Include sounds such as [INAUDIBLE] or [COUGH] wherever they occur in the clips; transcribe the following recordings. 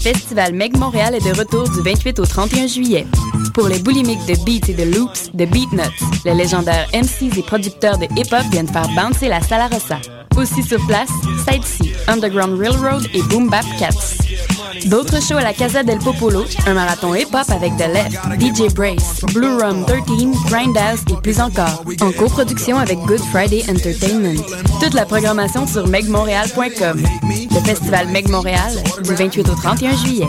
festival Meg Montréal est de retour du 28 au 31 juillet. Pour les boulimiques de beats et de loops, de Beatnuts, les légendaires MCs et producteurs de hip-hop viennent faire bouncer la Salarossa. Aussi sur place, Sightsee, Underground Railroad et Boom Bap Cats. D'autres shows à la Casa del Popolo, un marathon hip-hop avec The Left, DJ Brace, Blue Rum 13, Grindhouse et plus encore, en coproduction avec Good Friday Entertainment. Toute la programmation sur megmontréal.com. Le festival Meg Montréal, du 28 au 31 juillet.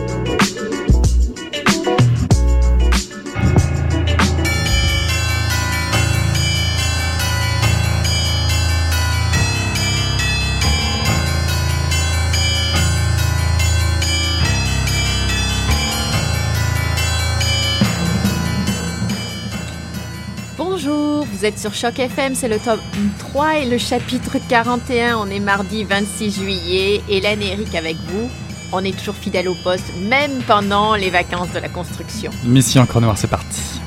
Vous êtes sur Choc FM, c'est le tome 3 et le chapitre 41. On est mardi 26 juillet. Hélène et Eric avec vous. On est toujours fidèle au poste, même pendant les vacances de la construction. Mission Encre Noire, c'est parti.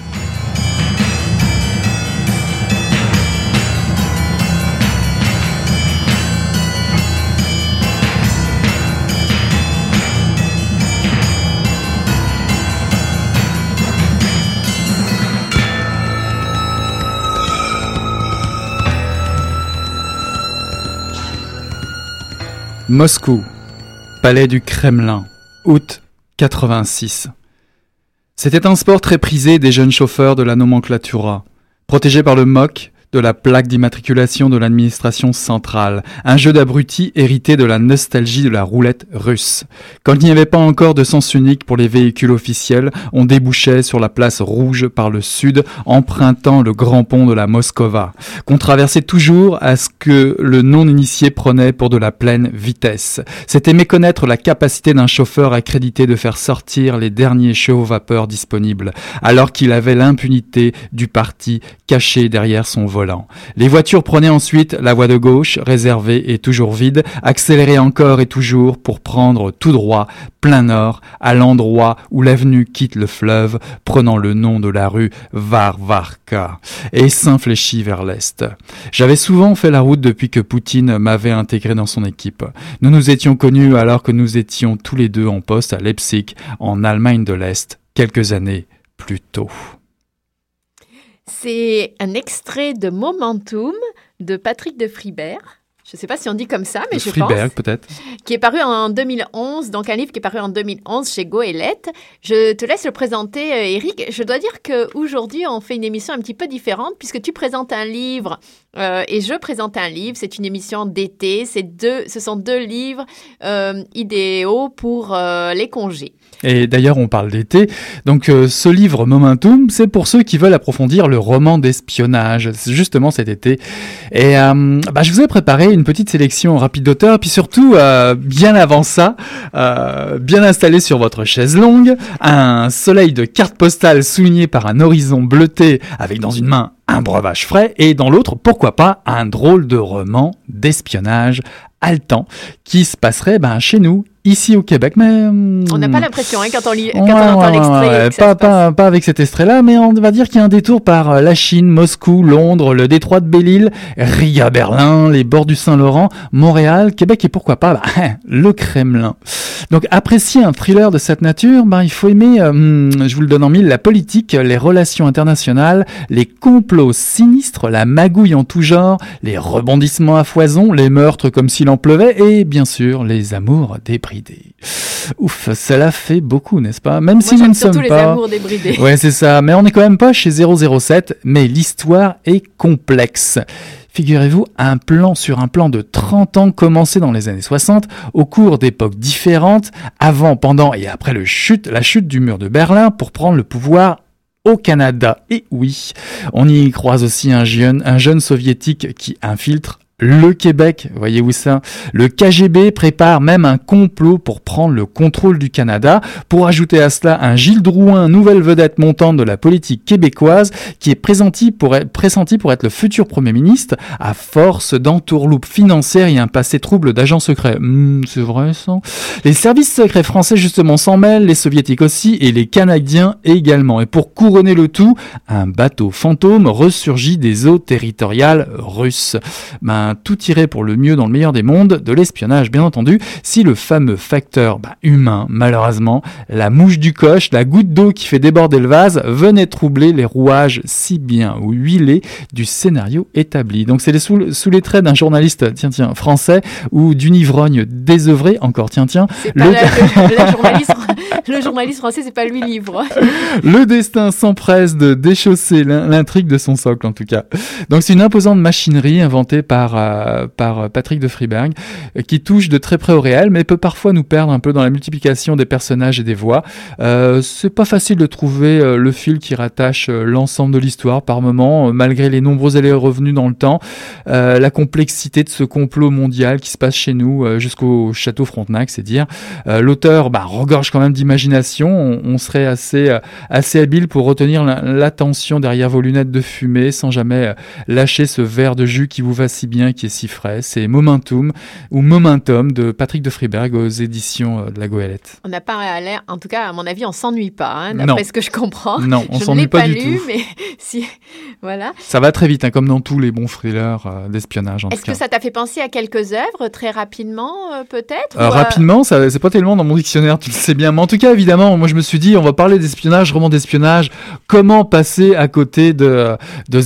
Moscou, palais du Kremlin, août 86. C'était un sport très prisé des jeunes chauffeurs de la nomenclatura. Protégés par le MOC, de la plaque d'immatriculation de l'administration centrale, un jeu d'abrutis hérité de la nostalgie de la roulette russe. Quand il n'y avait pas encore de sens unique pour les véhicules officiels, on débouchait sur la place rouge par le sud, empruntant le grand pont de la Moskova, qu'on traversait toujours à ce que le non-initié prenait pour de la pleine vitesse. C'était méconnaître la capacité d'un chauffeur accrédité de faire sortir les derniers chevaux vapeur disponibles, alors qu'il avait l'impunité du parti caché derrière son volant. Les voitures prenaient ensuite la voie de gauche, réservée et toujours vide, accéléraient encore et toujours pour prendre tout droit, plein nord, à l'endroit où l'avenue quitte le fleuve, prenant le nom de la rue Varvarka, et s'infléchit vers l'est. J'avais souvent fait la route depuis que Poutine m'avait intégré dans son équipe. Nous nous étions connus alors que nous étions tous les deux en poste à Leipzig, en Allemagne de l'Est, quelques années plus tôt. C'est un extrait de Momentum de Patrick de Fribert. Je ne sais pas si on dit comme ça, mais De je Friberg, pense. peut-être. Qui est paru en 2011, donc un livre qui est paru en 2011 chez Goélette. Je te laisse le présenter, euh, Eric. Je dois dire qu'aujourd'hui, on fait une émission un petit peu différente puisque tu présentes un livre euh, et je présente un livre. C'est une émission d'été. C'est deux, ce sont deux livres euh, idéaux pour euh, les congés. Et d'ailleurs, on parle d'été. Donc, euh, ce livre Momentum, c'est pour ceux qui veulent approfondir le roman d'espionnage. Justement cet été. Et euh, bah, je vous ai préparé une petite sélection rapide d'auteurs, puis surtout, euh, bien avant ça, euh, bien installé sur votre chaise longue, un soleil de carte postale souligné par un horizon bleuté avec dans une main un breuvage frais et dans l'autre, pourquoi pas, un drôle de roman d'espionnage haletant qui se passerait ben, chez nous, ici au Québec. Mais On n'a hmm, pas l'impression hein, quand on, lit, quand Ouais, on entend ouais, l'extrait. ouais, pas, avec cet extrait-là, mais on va dire qu'il y a un détour par euh, la Chine, Moscou, Londres, le détroit de Belle-Île, Riga, Berlin, les bords du Saint-Laurent, Montréal, Québec et pourquoi pas bah, le Kremlin. Donc apprécier un thriller de cette nature, bah, il faut aimer, euh, hmm, je vous le donne en mille, la politique, les relations internationales, les complots sinistres, la magouille en tout genre, les rebondissements à foison, les meurtres comme s'il en pleuvait et bien sûr les amours débridés. Ouf, cela fait beaucoup, n'est-ce pas? Même Moi, si nous ne sommes les pas... amours débridés. Ouais, c'est ça. Mais on n'est quand même pas chez 007, mais l'histoire est complexe. Figurez-vous, un plan sur un plan de 30 ans commencé dans les années 60, au cours d'époques différentes, avant, pendant et après le chute, la chute du mur de Berlin pour prendre le pouvoir au Canada. Et oui, on y croise aussi un jeune, un jeune soviétique qui infiltre le Québec, voyez-vous ça Le KGB prépare même un complot pour prendre le contrôle du Canada, pour ajouter à cela un Gilles Drouin, nouvelle vedette montante de la politique québécoise, qui est pressenti pour être, le futur Premier ministre, à force d'entourloupe financière et un passé trouble d'agent secret. Hmm, c'est vrai Les services secrets français justement s'en mêlent, les soviétiques aussi, et les Canadiens également. Et pour couronner le tout, un bateau fantôme ressurgit des eaux territoriales russes. Ben, tout irait pour le mieux dans le meilleur des mondes, de l'espionnage bien entendu, si le fameux facteur ben, humain, malheureusement, la mouche du coche, la goutte d'eau qui fait déborder le vase, venait troubler les rouages si bien huilés du scénario établi. Donc c'est sous, sous les traits d'un journaliste, tiens tiens, français, ou d'une ivrogne désœuvrée, encore tiens tiens. Le... [LAUGHS] le, journaliste, le journaliste français, c'est pas lui livre. le destin s'empresse de déchausser l'intrigue de son socle en tout cas. Donc c'est une imposante machinerie inventée par, euh, par Patrick de Friberg euh, qui touche de très près au réel mais peut parfois nous perdre un peu dans la multiplication des personnages et des voix. Euh, c'est pas facile de trouver euh, le fil qui rattache l'ensemble de l'histoire par moment malgré les nombreux allers revenus dans le temps, la complexité de ce complot mondial qui se passe chez nous jusqu'au château Frontenac, c'est dire. L'auteur bah, regorge quand même d'imagination, on, on, serait assez, assez habile pour retenir l'attention derrière vos lunettes de fumée sans jamais euh, lâcher ce verre de jus qui vous va si bien, qui est si frais. C'est Momentum ou Momentum de Patrick de Friberg aux éditions euh, de la Goélette. On n'a pas l'air, en tout cas, à mon avis, on s'ennuie pas, hein, d'après ce que je comprends. Non, on s'ennuie pas, pas, du lu, mais [LAUGHS] si, voilà. Ça va très vite, hein, comme dans tous les bons thrillers euh, d'espionnage. Est-ce que ça t'a fait penser à quelques œuvres très rapidement, peut-être Rapidement, ça c'est pas tellement dans mon dictionnaire, tu le sais bien. Mais en tout cas, évidemment, moi je me suis dit, on va parler d'espionnage, roman d'espionnage. Comment passer à côté de, de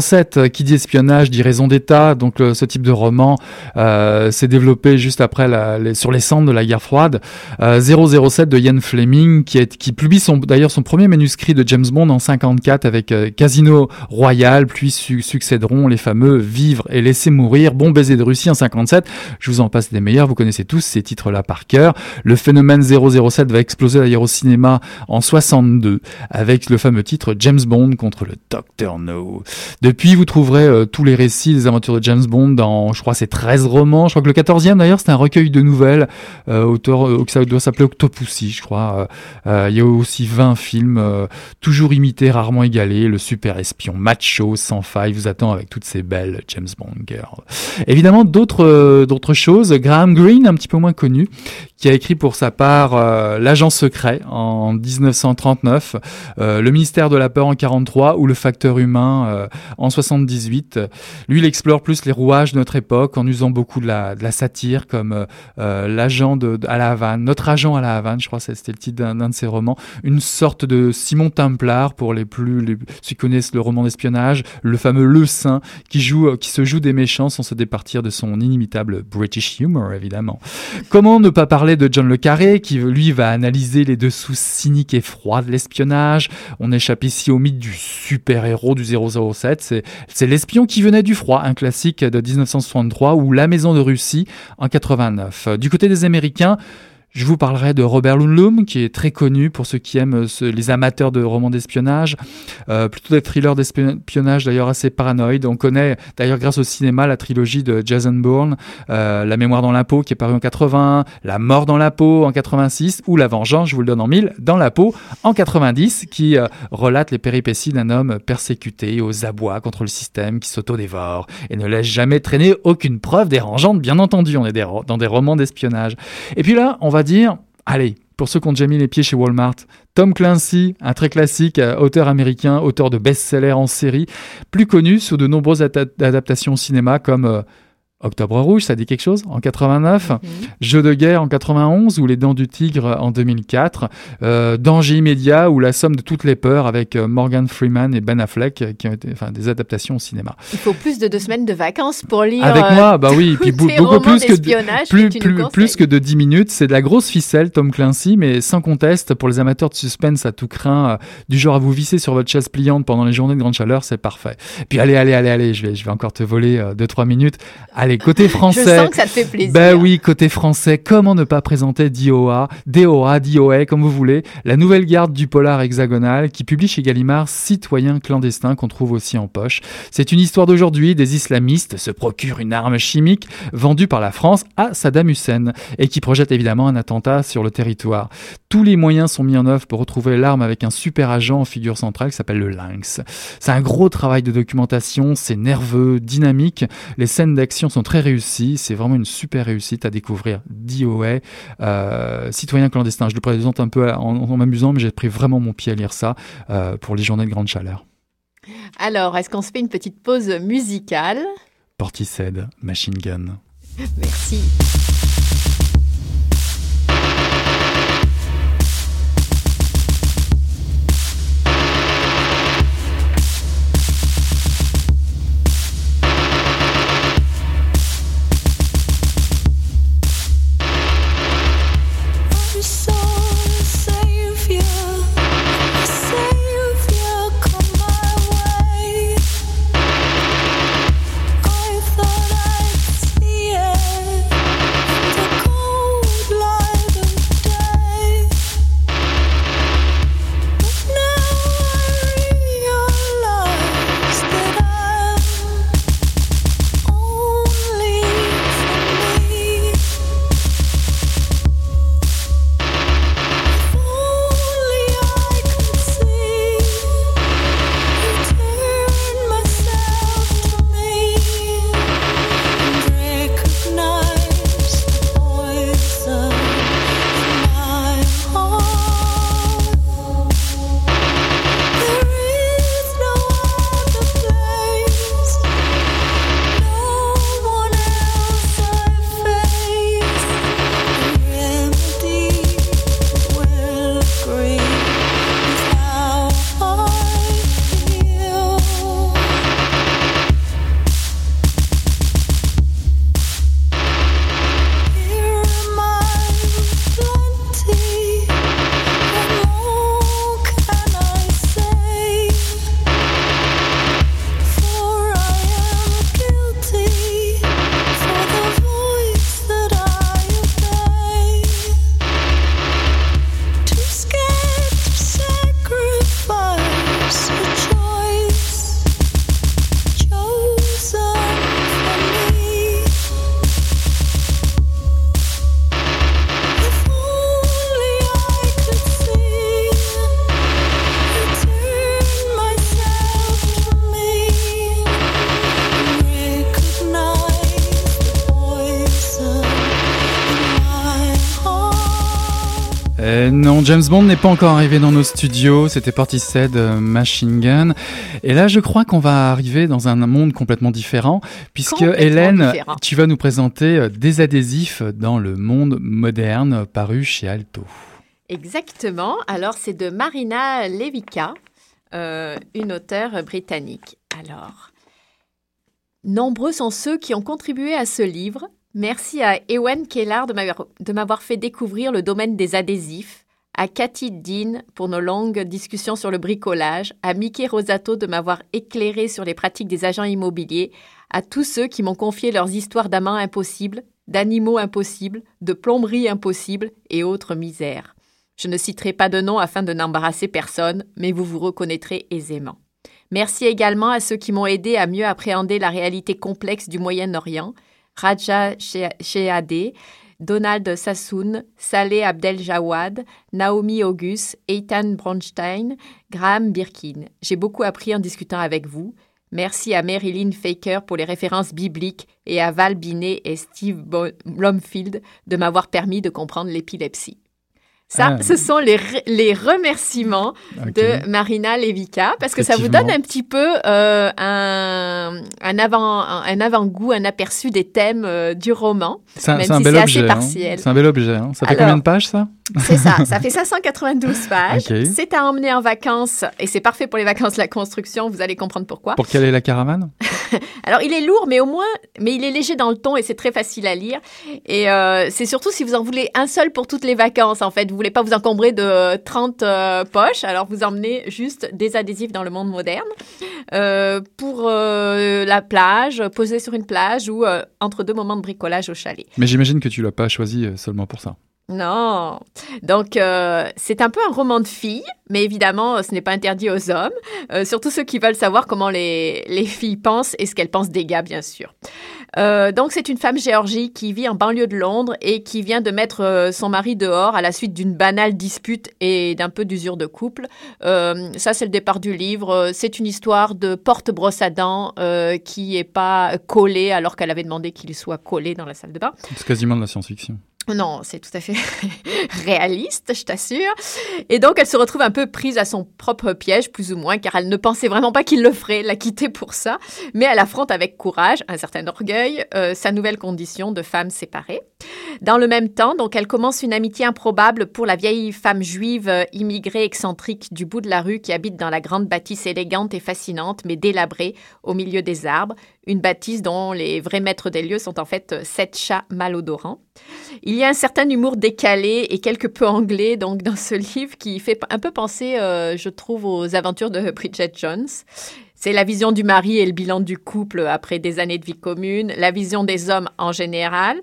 007 euh, Qui dit espionnage dit raison d'État. Donc ce type de roman euh, s'est développé juste après sur les cendres de la guerre froide. Euh, 007 de Ian Fleming qui, publie d'ailleurs son premier manuscrit de James Bond en 54 avec euh, Casino Royal, puis succéderont les fameux Vivre et laisser mourir, Bon baiser de Russie en 57. Je vous en passe des meilleurs, vous connaissez tous ces titres-là par cœur. Le phénomène 007 va exploser d'ailleurs au cinéma en 62 avec le fameux titre James Bond contre le Docteur No. Depuis, vous trouverez euh, tous les récits des aventures de James Bond dans, je crois, ces 13 romans. Je crois que le 14e, d'ailleurs, c'est un recueil de nouvelles, euh, auteur, euh, ça doit s'appeler Octopussy, je crois. Euh, il y a aussi 20 films, toujours imités, rarement égalés. Le super espion macho, sans faille, vous attend avec toutes ces belles James Bond girls. Évidemment, d'autres d'autres choses. Graham Greene, un petit peu moins connu, qui a écrit pour sa part L'agent secret en 1939, le ministère de la peur en 43 ou le facteur humain euh, en 78. Lui, il explore plus les rouages de notre époque en usant beaucoup de la, satire comme euh, euh, l'agent à la Havane, notre agent à la Havane, je crois que c'était le titre d'un de ses romans, une sorte de Simon Templar pour les plus, ceux qui connaissent le roman d'espionnage, le fameux Le Saint qui joue, qui se joue des méchants sans se départir de son inimitable British humor évidemment. Comment ne pas parler de John le Carré qui lui va analyser les dessous cyniques et froids de l'espionnage. On échappe ici au mythe du super-héros du 007. C'est L'espion qui venait du froid, un classique de 1963 ou La maison de Russie en 89. Du côté des Américains, je vous parlerai de Robert Lundlum, qui est très connu pour ceux qui aiment les amateurs de romans d'espionnage, euh, plutôt des thrillers d'espionnage d'ailleurs assez paranoïdes. On connaît d'ailleurs grâce au cinéma la trilogie de Jason Bourne, euh, La mémoire dans la peau qui est paru en 80, La mort dans la peau en 86 ou La vengeance, je vous le donne en mille, dans la peau en 90, qui euh, relate les péripéties d'un homme persécuté aux abois contre le système qui s'auto-dévore et ne laisse jamais traîner aucune preuve dérangeante, bien entendu. On est dans des romans d'espionnage. Et puis là, on va dire, allez, pour ceux qui ont déjà mis les pieds chez Walmart, Tom Clancy, un très classique, euh, auteur américain, auteur de best-sellers en série, plus connu sous de nombreuses adaptations au cinéma comme euh, Octobre Rouge, ça dit quelque chose En 89, mhm. Jeu de guerre en 91 ou Les Dents du Tigre en 2004, euh, Danger immédiat ou La somme de toutes les peurs avec euh, Morgan Freeman et Ben Affleck euh, qui ont été enfin, des adaptations au cinéma. Il faut plus de deux semaines de vacances pour lire. Avec moi, bah oui, puis [LAUGHS] beaucoup plus que, de, plus, plus, plus, que de 10 minutes. C'est de la grosse ficelle, Tom Clancy, mais sans conteste pour les amateurs de suspense à tout craint, du genre à vous visser sur votre chaise pliante pendant les journées de grande chaleur, c'est parfait. Puis allez, allez, allez, allez, je vais, je vais encore te voler 2-3 minutes. Allez Allez, côté français. Je sens que ça te fait plaisir. Ben oui, côté français, comment ne pas présenter DOA, DOA, DOA, comme vous voulez, la nouvelle garde du polar hexagonal qui publie chez Gallimard Citoyens clandestins qu'on trouve aussi en poche. C'est une histoire d'aujourd'hui, des islamistes se procurent une arme chimique vendue par la France à Saddam Hussein et qui projette évidemment un attentat sur le territoire. Tous les moyens sont mis en œuvre pour retrouver l'arme avec un super agent en figure centrale qui s'appelle le Lynx. C'est un gros travail de documentation, c'est nerveux, dynamique, les scènes d'action sont très réussies, c'est vraiment une super réussite à découvrir. DOA, euh, Citoyen clandestin, je le présente un peu en, m'amusant, mais j'ai pris vraiment mon pied à lire ça euh, pour les journées de grande chaleur. Alors, est-ce qu'on se fait une petite pause musicale? Portishead, Machine Gun. Merci. James Bond n'est pas encore arrivé dans nos studios, c'était Portishead euh, Machine Gun. Et là, je crois qu'on va arriver dans un monde complètement différent, puisque Hélène, tu vas nous présenter euh, des adhésifs dans le monde moderne paru chez Alto. Exactement, alors c'est de Marina Levica, euh, une auteure britannique. Alors, nombreux sont ceux qui ont contribué à ce livre. Merci à Ewen Kellar de m'avoir fait découvrir le domaine des adhésifs à Cathy Dean pour nos longues discussions sur le bricolage, à Mickey Rosato de m'avoir éclairé sur les pratiques des agents immobiliers, à tous ceux qui m'ont confié leurs histoires d'amants impossibles, d'animaux impossibles, de plomberies impossibles et autres misères. Je ne citerai pas de nom afin de n'embarrasser personne, mais vous vous reconnaîtrez aisément. Merci également à ceux qui m'ont aidé à mieux appréhender la réalité complexe du Moyen-Orient, Raja Shehadeh, Donald Sassoon, Saleh Abdel Jawad, Naomi August, Eitan Bronstein, Graham Birkin. J'ai beaucoup appris en discutant avec vous. Merci à Marilyn Faker pour les références bibliques et à Val Binet et Steve Blomfield de m'avoir permis de comprendre l'épilepsie. Ça, ah. ce sont les, les remerciements de Marina Levica, parce que ça vous donne un petit peu euh, un, un, avant, un avant-goût, un aperçu des thèmes euh, du roman. C'est un, bel objet. Hein. C'est un bel objet. Hein. Ça fait combien de pages, ça? C'est ça, [LAUGHS] ça fait 592 pages. C'est à emmener en vacances et c'est parfait pour les vacances de la construction, vous allez comprendre pourquoi. Pour quelle est la caravane? [LAUGHS] Alors, il est lourd, mais au moins, mais il est léger dans le ton et c'est très facile à lire. Et euh, c'est surtout si vous en voulez un seul pour toutes les vacances, en fait. Vous voulez pas vous encombrer de 30 euh, poches, alors vous emmenez juste des adhésifs dans le monde moderne euh, pour euh, la plage, poser sur une plage ou euh, entre deux moments de bricolage au chalet. Mais j'imagine que tu l'as pas choisi euh, seulement pour ça. Non. Donc, euh, c'est un peu un roman de filles, mais évidemment, ce n'est pas interdit aux hommes, euh, surtout ceux qui veulent savoir comment les, les filles pensent et ce qu'elles pensent des gars, bien sûr. Euh, donc, c'est une femme géorgie qui vit en banlieue de Londres et qui vient de mettre euh, son mari dehors à la suite d'une banale dispute et d'un peu d'usure de couple. Euh, ça, c'est le départ du livre. C'est une histoire de porte-brosse à dents qui est pas collée alors qu'elle avait demandé qu'il soit collé dans la salle de bain. C'est quasiment de la science-fiction. Non, c'est tout à fait [LAUGHS] réaliste, je t'assure. Et donc, elle se retrouve un peu prise à son propre piège, plus ou moins, car elle ne pensait vraiment pas qu'il le ferait, la quitter pour ça. Mais elle affronte avec courage, un certain orgueil, euh, sa nouvelle condition de femme séparée. Dans le même temps, donc, elle commence une amitié improbable pour la vieille femme juive euh, immigrée excentrique du bout de la rue qui habite dans la grande bâtisse élégante et fascinante, mais délabrée au milieu des arbres. Une bâtisse dont les vrais maîtres des lieux sont en fait euh, sept chats malodorants. Il y a un certain humour décalé et quelque peu anglais donc dans ce livre qui fait un peu penser, euh, je trouve, aux aventures de Bridget Jones. C'est la vision du mari et le bilan du couple après des années de vie commune, la vision des hommes en général.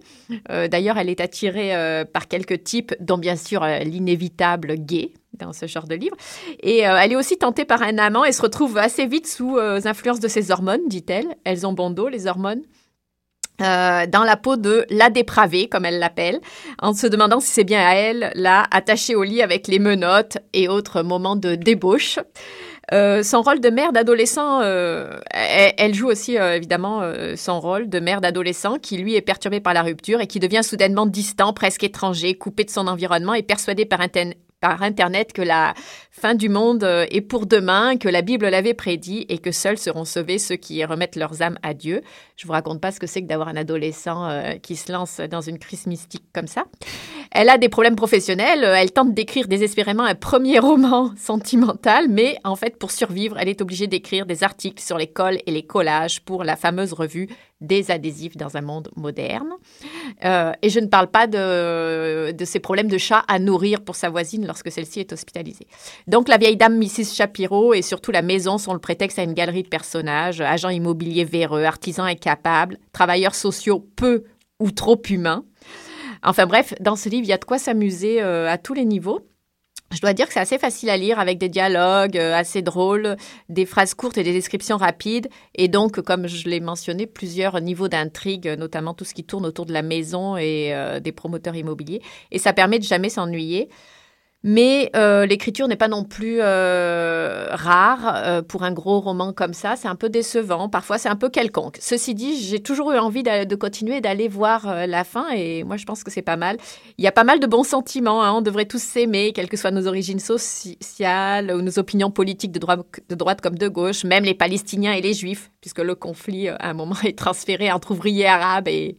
Euh, D'ailleurs, elle est attirée euh, par quelques types, dont bien sûr l'inévitable gay dans ce genre de livre. Et elle est aussi tentée par un amant et se retrouve assez vite sous influence de ses hormones, dit-elle. Elles ont bon dos, les hormones? Euh, dans la peau de la dépravée, comme elle l'appelle, en se demandant si c'est bien à elle, là, attachée au lit avec les menottes et autres moments de débauche. Euh, son rôle de mère d'adolescent, euh, elle, joue aussi euh, évidemment euh, son rôle de mère d'adolescent qui lui est perturbé par la rupture et qui devient soudainement distant, presque étranger, coupé de son environnement et persuadé par, inten- par Internet que la fin du monde euh, est pour demain, que la Bible l'avait prédit et que seuls seront sauvés ceux qui remettent leurs âmes à Dieu. Je vous raconte pas ce que c'est que d'avoir un adolescent euh, qui se lance dans une crise mystique comme ça. Elle a des problèmes professionnels, euh, elle tente d'écrire désespérément un premier roman [LAUGHS] sentimental, mais en fait, pour survivre, elle est obligée d'écrire des articles sur les cols et les collages pour la fameuse revue des adhésifs dans un monde moderne. Euh, et je ne parle pas de, de ces problèmes de chat à nourrir pour sa voisine lorsque celle-ci est hospitalisée. Donc la vieille dame Mrs. Shapiro et surtout la maison sont le prétexte à une galerie de personnages, agents immobiliers véreux, artisans incapables, travailleurs sociaux peu ou trop humains. Enfin bref, dans ce livre, il y a de quoi s'amuser euh, à tous les niveaux. Je dois dire que c'est assez facile à lire avec des dialogues euh, assez drôles, des phrases courtes et des descriptions rapides. Et donc, comme je l'ai mentionné, plusieurs niveaux d'intrigue, euh, notamment tout ce qui tourne autour de la maison et euh, des promoteurs immobiliers. Et ça permet de jamais s'ennuyer. Mais euh, l'écriture n'est pas non plus euh, rare euh, pour un gros roman comme ça. C'est un peu décevant. Parfois, c'est un peu quelconque. Ceci dit, j'ai toujours eu envie de, continuer d'aller voir la fin et moi, je pense que c'est pas mal. Il y a pas mal de bons sentiments. hein. On devrait tous s'aimer, quelles que soient nos origines sociales ou nos opinions politiques de droite, comme de gauche, même les Palestiniens et les Juifs, puisque le conflit, à un moment, [LAUGHS] est transféré entre ouvriers arabes et,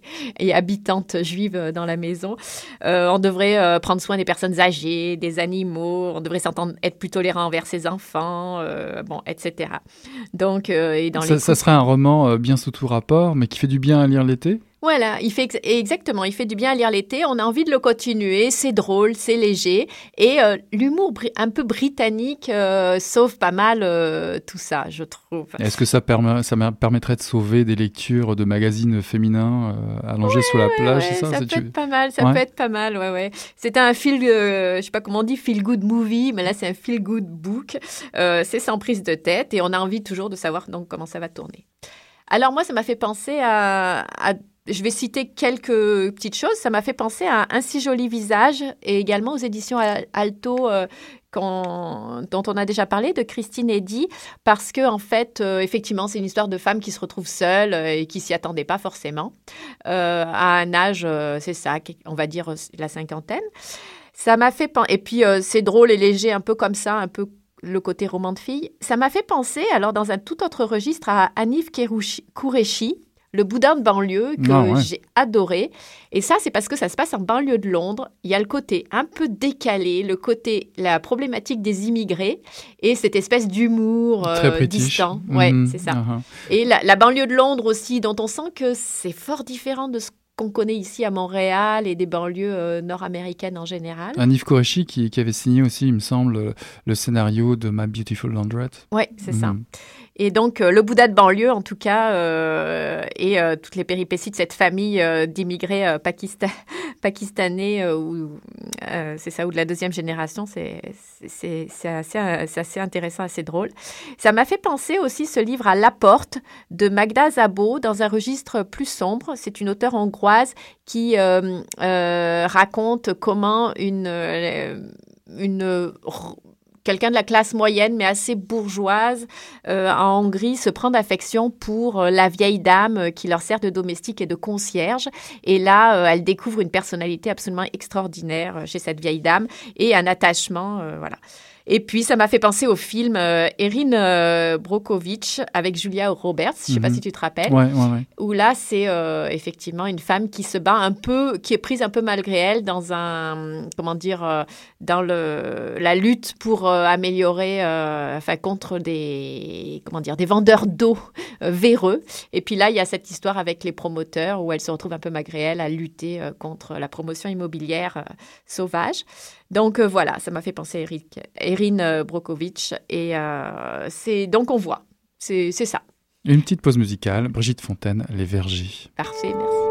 habitantes juives dans la maison. On devrait prendre soin des personnes âgées, des animaux. On devrait s'entendre être plus tolérant envers ses enfants, euh, bon, etc. Donc, euh, et dans Ça, les ça serait un roman euh, bien sous tout rapport, mais qui fait du bien à lire l'été? Voilà, il fait ex- exactement, il fait du bien à lire l'été. On a envie de le continuer. C'est drôle, c'est léger et euh, l'humour un peu britannique euh, sauve pas mal euh, tout ça, je trouve. Est-ce que ça, permet, ça me- permettrait de sauver des lectures de magazines féminins allongés sur la plage, Ouais, ça, peut tu- être pas mal, ça Ouais. peut être pas mal, ouais, ouais. C'est un feel, je sais pas comment on dit, feel good movie, mais là c'est un feel good book. C'est sans prise de tête et on a envie toujours de savoir donc comment ça va tourner. Alors moi, ça m'a fait penser à, à- je vais citer quelques petites choses. Ça m'a fait penser à un si joli visage et également aux éditions Al- Alto. euh, dont on a déjà parlé de Christine Eddy parce que en fait euh, effectivement c'est une histoire de femme qui se retrouve seule euh, et qui s'y attendait pas forcément à un âge c'est ça on va dire la cinquantaine ça m'a fait pen- et puis c'est drôle et léger un peu comme ça un peu le côté roman de fille ça m'a fait penser alors dans un tout autre registre à Anif Kourechi Le Boudin de banlieue que Ah ouais. j'ai adoré. Et ça, c'est parce que ça se passe en banlieue de Londres. Il y a le côté un peu décalé, le côté, la problématique des immigrés et cette espèce d'humour euh, distant. Ouais, Mhm, c'est ça. uh-huh. Et la, la banlieue de Londres aussi, dont on sent que c'est fort différent de ce qu'on connaît ici à Montréal et des banlieues euh, nord-américaines en général. Un Yves Koreshi qui, qui avait signé aussi, il me semble, le, scénario de My Beautiful Laundrette. Ouais, c'est ça. Mhm. Et donc, euh, le Bouddha de banlieue, en tout cas, euh, et euh, toutes les péripéties de cette famille euh, d'immigrés euh, pakista- [LAUGHS] pakistanais, euh, ou euh, c'est ça, ou de la deuxième génération, c'est c'est- assez, euh, assez intéressant, assez drôle. Ça m'a fait penser aussi ce livre à La Porte de Magda Zabo, dans un registre plus sombre. C'est une auteure hongroise qui raconte comment une quelqu'un de la classe moyenne, mais assez bourgeoise, euh, en Hongrie, se prend d'affection pour euh, la vieille dame euh, qui leur sert de domestique et de concierge. Et là, elle découvre une personnalité absolument extraordinaire chez cette vieille dame et un attachement, voilà. Et puis, ça m'a fait penser au film euh, Erin euh, Brockovich avec Julia Roberts, je ne sais pas Mhm. si tu te rappelles Ouais, ouais, ouais. où là, c'est euh, effectivement une femme qui se bat un peu, qui est prise un peu malgré elle dans un, comment dire, euh, dans le, la lutte pour améliorer, enfin, contre des, comment dire, des vendeurs d'eau véreux. Et puis là, il y a cette histoire avec les promoteurs où elle se retrouve un peu malgré elle à lutter contre la promotion immobilière sauvage. Donc euh, voilà, ça m'a fait penser à Eric, Erin euh, Brockovich. Et euh, c'est, donc on voit, c'est c'est ça. Une petite pause musicale. Brigitte Fontaine, Les Vergers. Parfait, merci.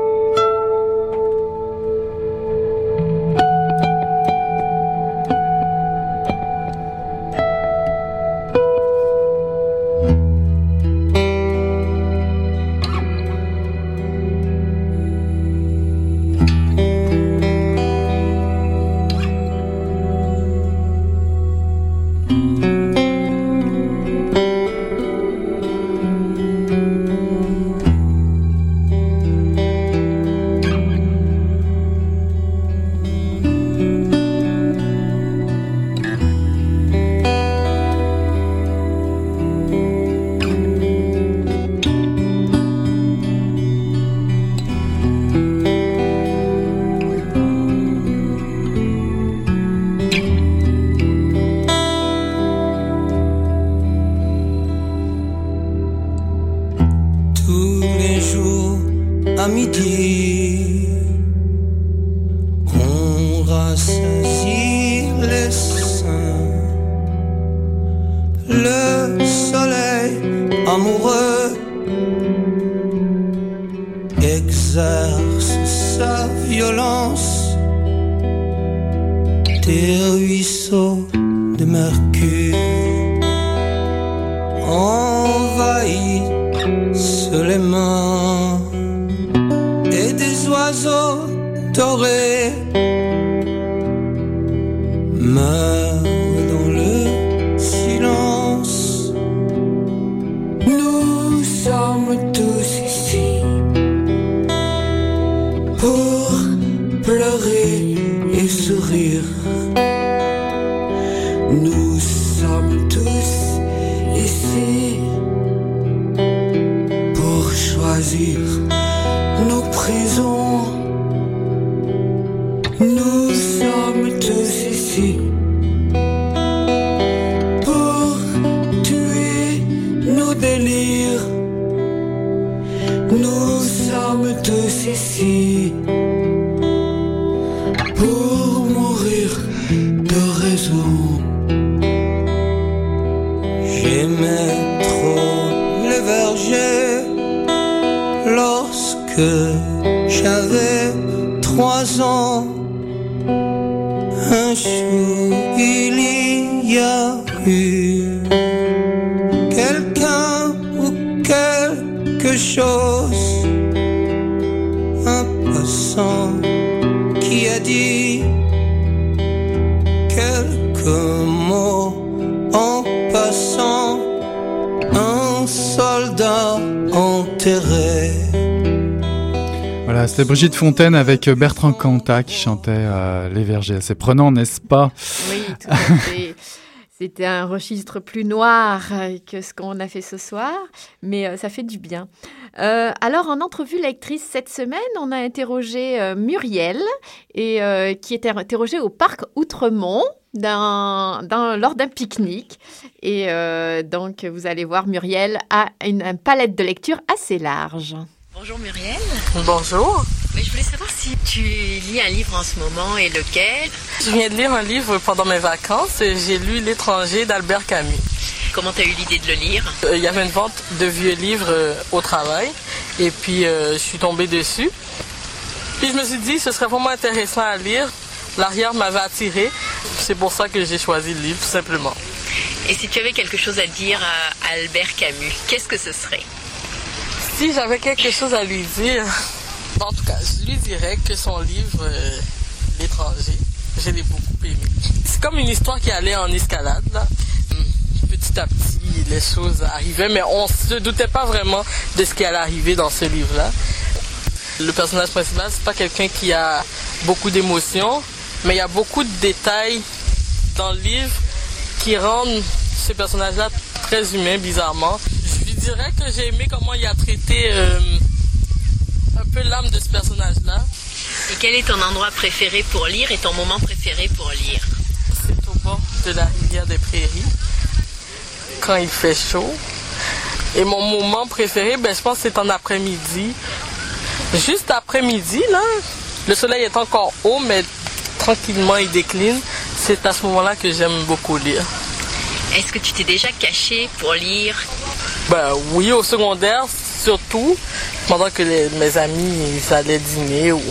Des oiseaux dorés j'avais trois ans. Un jour il y a eu quelqu'un ou quelque chose, un passant qui a dit quelques mots en passant, un soldat enterré. Voilà, c'était Brigitte Fontaine avec Bertrand Cantat qui chantait euh, Les Vergers. C'est prenant, n'est-ce pas? Oui. C'était un registre plus noir que ce qu'on a fait ce soir, mais euh, ça fait du bien. Euh, alors, en entrevue lectrice cette semaine, on a interrogé euh, Muriel, et, qui était interrogée au parc Outremont lors d'un pique-nique. Et donc, vous allez voir, Muriel a une, une palette de lecture assez large. Bonjour Muriel. Bonjour. Mais je voulais savoir si tu lis un livre en ce moment et lequel. Je viens de lire un livre pendant mes vacances. J'ai lu L'étranger d'Albert Camus. Comment tu as eu l'idée de le lire? Euh, Il y avait une vente de vieux livres euh, au travail et puis euh, je suis tombée dessus. Puis je me suis dit ce serait vraiment intéressant à lire. L'arrière m'avait attiré. C'est pour ça que j'ai choisi le livre tout simplement. Et si tu avais quelque chose à dire à Albert Camus, qu'est-ce que ce serait? Si j'avais quelque chose à lui dire, en tout cas, je lui dirais que son livre L'étranger, je l'ai beaucoup aimé. C'est comme une histoire qui allait en escalade, là. Petit à petit, les choses arrivaient, mais on se doutait pas vraiment de ce qui allait arriver dans ce livre-là. Le personnage principal, c'est pas quelqu'un qui a beaucoup d'émotions, mais il y a beaucoup de détails dans le livre qui rendent ce personnage-là très humain, bizarrement. Je dirais que j'ai aimé comment il a traité euh, un peu l'âme de ce personnage-là. Et quel est ton endroit préféré pour lire et ton moment préféré pour lire? C'est au bord de la rivière des Prairies, quand il fait chaud. Et mon moment préféré, ben, je pense que c'est en après-midi. Juste après-midi, là, le soleil est encore haut, mais tranquillement il décline. C'est à ce moment-là que j'aime beaucoup lire. Est-ce que tu t'es déjà caché pour lire? Ben oui, au secondaire, surtout pendant que mes amis ils allaient dîner ou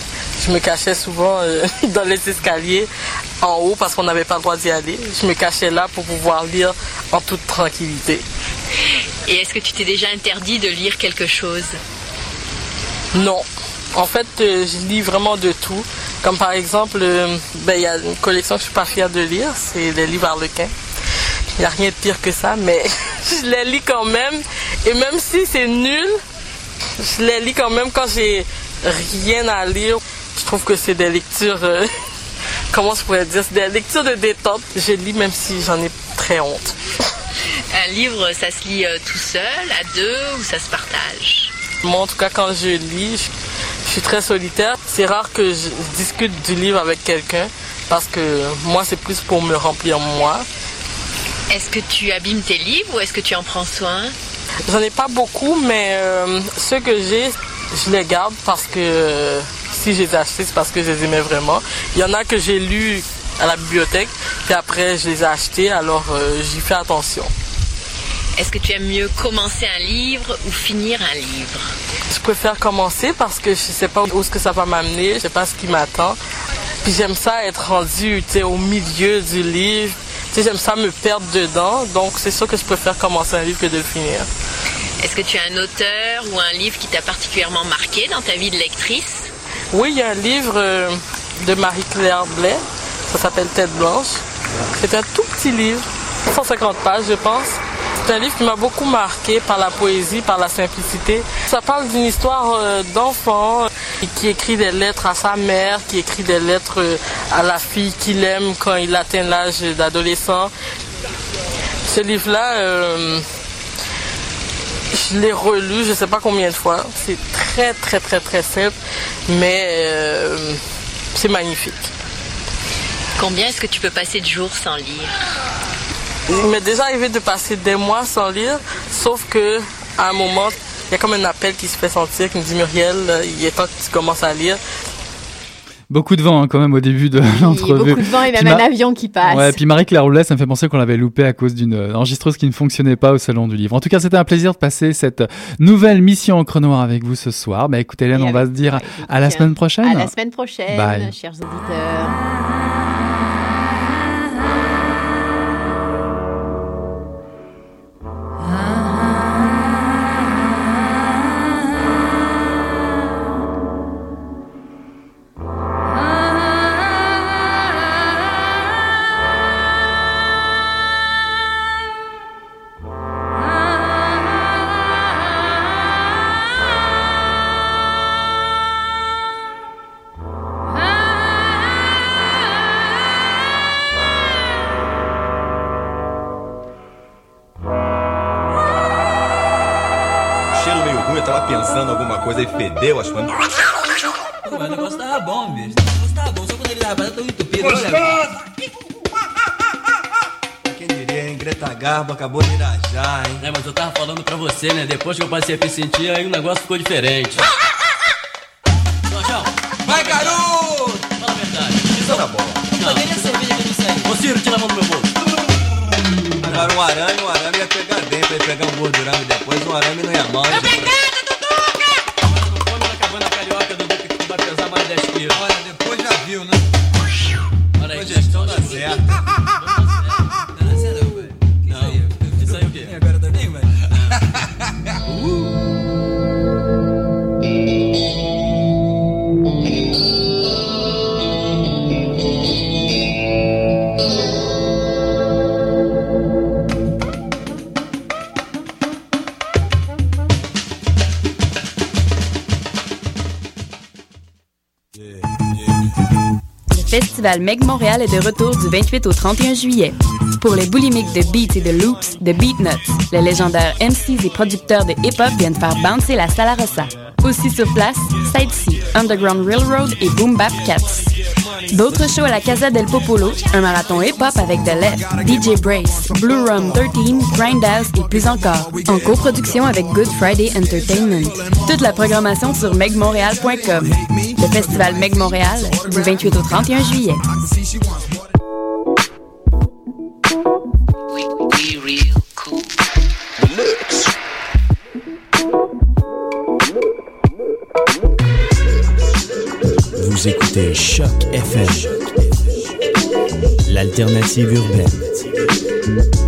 je me cachais souvent euh, [LAUGHS] dans les escaliers en haut parce qu'on n'avait pas le droit d'y aller. Je me cachais là pour pouvoir lire en toute tranquillité. Et est-ce que tu t'es déjà interdit de lire quelque chose? Non. En fait, euh, je lis vraiment de tout. Comme par exemple, euh, ben, il y a une collection que je suis pas fière de lire, c'est les livres Harlequin. Il n'y a rien de pire que ça, mais [LAUGHS] je les lis quand même. Et même si c'est nul, je les lis quand même quand j'ai rien à lire. Je trouve que c'est des lectures, euh, [LAUGHS] comment je pourrais dire, c'est des lectures de détente. Je lis même si j'en ai très honte. Un livre, ça se lit euh, tout seul, à deux, ou ça se partage? Moi, en tout cas, quand je lis, je, suis très solitaire. C'est rare que je discute du livre avec quelqu'un, parce que moi, c'est plus pour me remplir moi. Est-ce que tu abîmes tes livres ou est-ce que tu en prends soin? J'en ai pas beaucoup, mais euh, ceux que j'ai, je les garde parce que si je les ai achetés, c'est parce que je les aimais vraiment. Il y en a que j'ai lus à la bibliothèque, puis après je les ai achetés, alors euh, j'y fais attention. Est-ce que tu aimes mieux commencer un livre ou finir un livre? Je préfère commencer parce que je sais pas où ce que ça va m'amener, je sais pas ce qui m'attend. Puis j'aime ça être rendu au milieu du livre. J'aime ça me perdre dedans, donc c'est sûr que je préfère commencer un livre que de le finir. Est-ce que tu as un auteur ou un livre qui t'a particulièrement marqué dans ta vie de lectrice? Oui, il y a un livre euh, de Marie-Claire Blais, ça s'appelle Tête blanche. C'est un tout petit livre, 150 pages je pense. C'est un livre qui m'a beaucoup marqué par la poésie, par la simplicité. Ça parle d'une histoire euh, d'enfant euh, qui écrit des lettres à sa mère, qui écrit des lettres euh, à la fille qu'il aime quand il atteint l'âge d'adolescent. Ce livre-là, je l'ai relu, je ne sais pas combien de fois. C'est très, très, très, très simple, mais c'est magnifique. Combien est-ce que tu peux passer de jours sans lire? Il m'est déjà arrivé de passer des mois sans lire, sauf que à un moment, il y a comme un appel qui se fait sentir, qui me dit Muriel, il est temps que tu commences à lire. Beaucoup de vent hein, quand même au début de l'entrevue. Beaucoup de vent et même un avion qui passe. Ouais, puis Marie-Claire Roulet, ça me fait penser qu'on l'avait loupé à cause d'une euh, enregistreuse qui ne fonctionnait pas au salon du livre. En tout cas, c'était un plaisir de passer cette nouvelle mission en noir avec vous ce soir. Bah écoutez Hélène, on va se dire à la semaine prochaine. À la semaine prochaine, chers auditeurs. E fedeu as panas. Pô, mas o negócio tava bom, bicho. O negócio tava bom, só quando ele tava tão entupido. Gostoso! Quem diria, hein? Greta Garbo acabou de irajar, hein? É, mas eu tava falando pra você, né? Depois que eu passei a me sentir, aí o negócio ficou diferente. Jorjão, Vai, garoto! fala a verdade. Isso na bola. Não. Cadê a cerveja que eu não sei? Ô, Ciro, tira a mão do meu bolso. Agora um arame, Le festival Meg Montréal est de retour du 28 au 31 juillet. Pour les boulimiques de beats et de loops, de Beatnuts, les légendaires MCs et producteurs de hip-hop viennent faire bouncer la Sala Rossa. Aussi sur place, Side C, Underground Railroad et Boom Bap Cats. D'autres shows à la Casa del Popolo, un marathon hip-hop avec The Left, DJ Brace, Blue Rum 13, Grindhouse et plus encore, en coproduction avec Good Friday Entertainment. Toute la programmation sur megmontréal.com. Festival Meg Montréal, du 28 au 31 juillet. Vous écoutez Choc FM, l'alternative urbaine.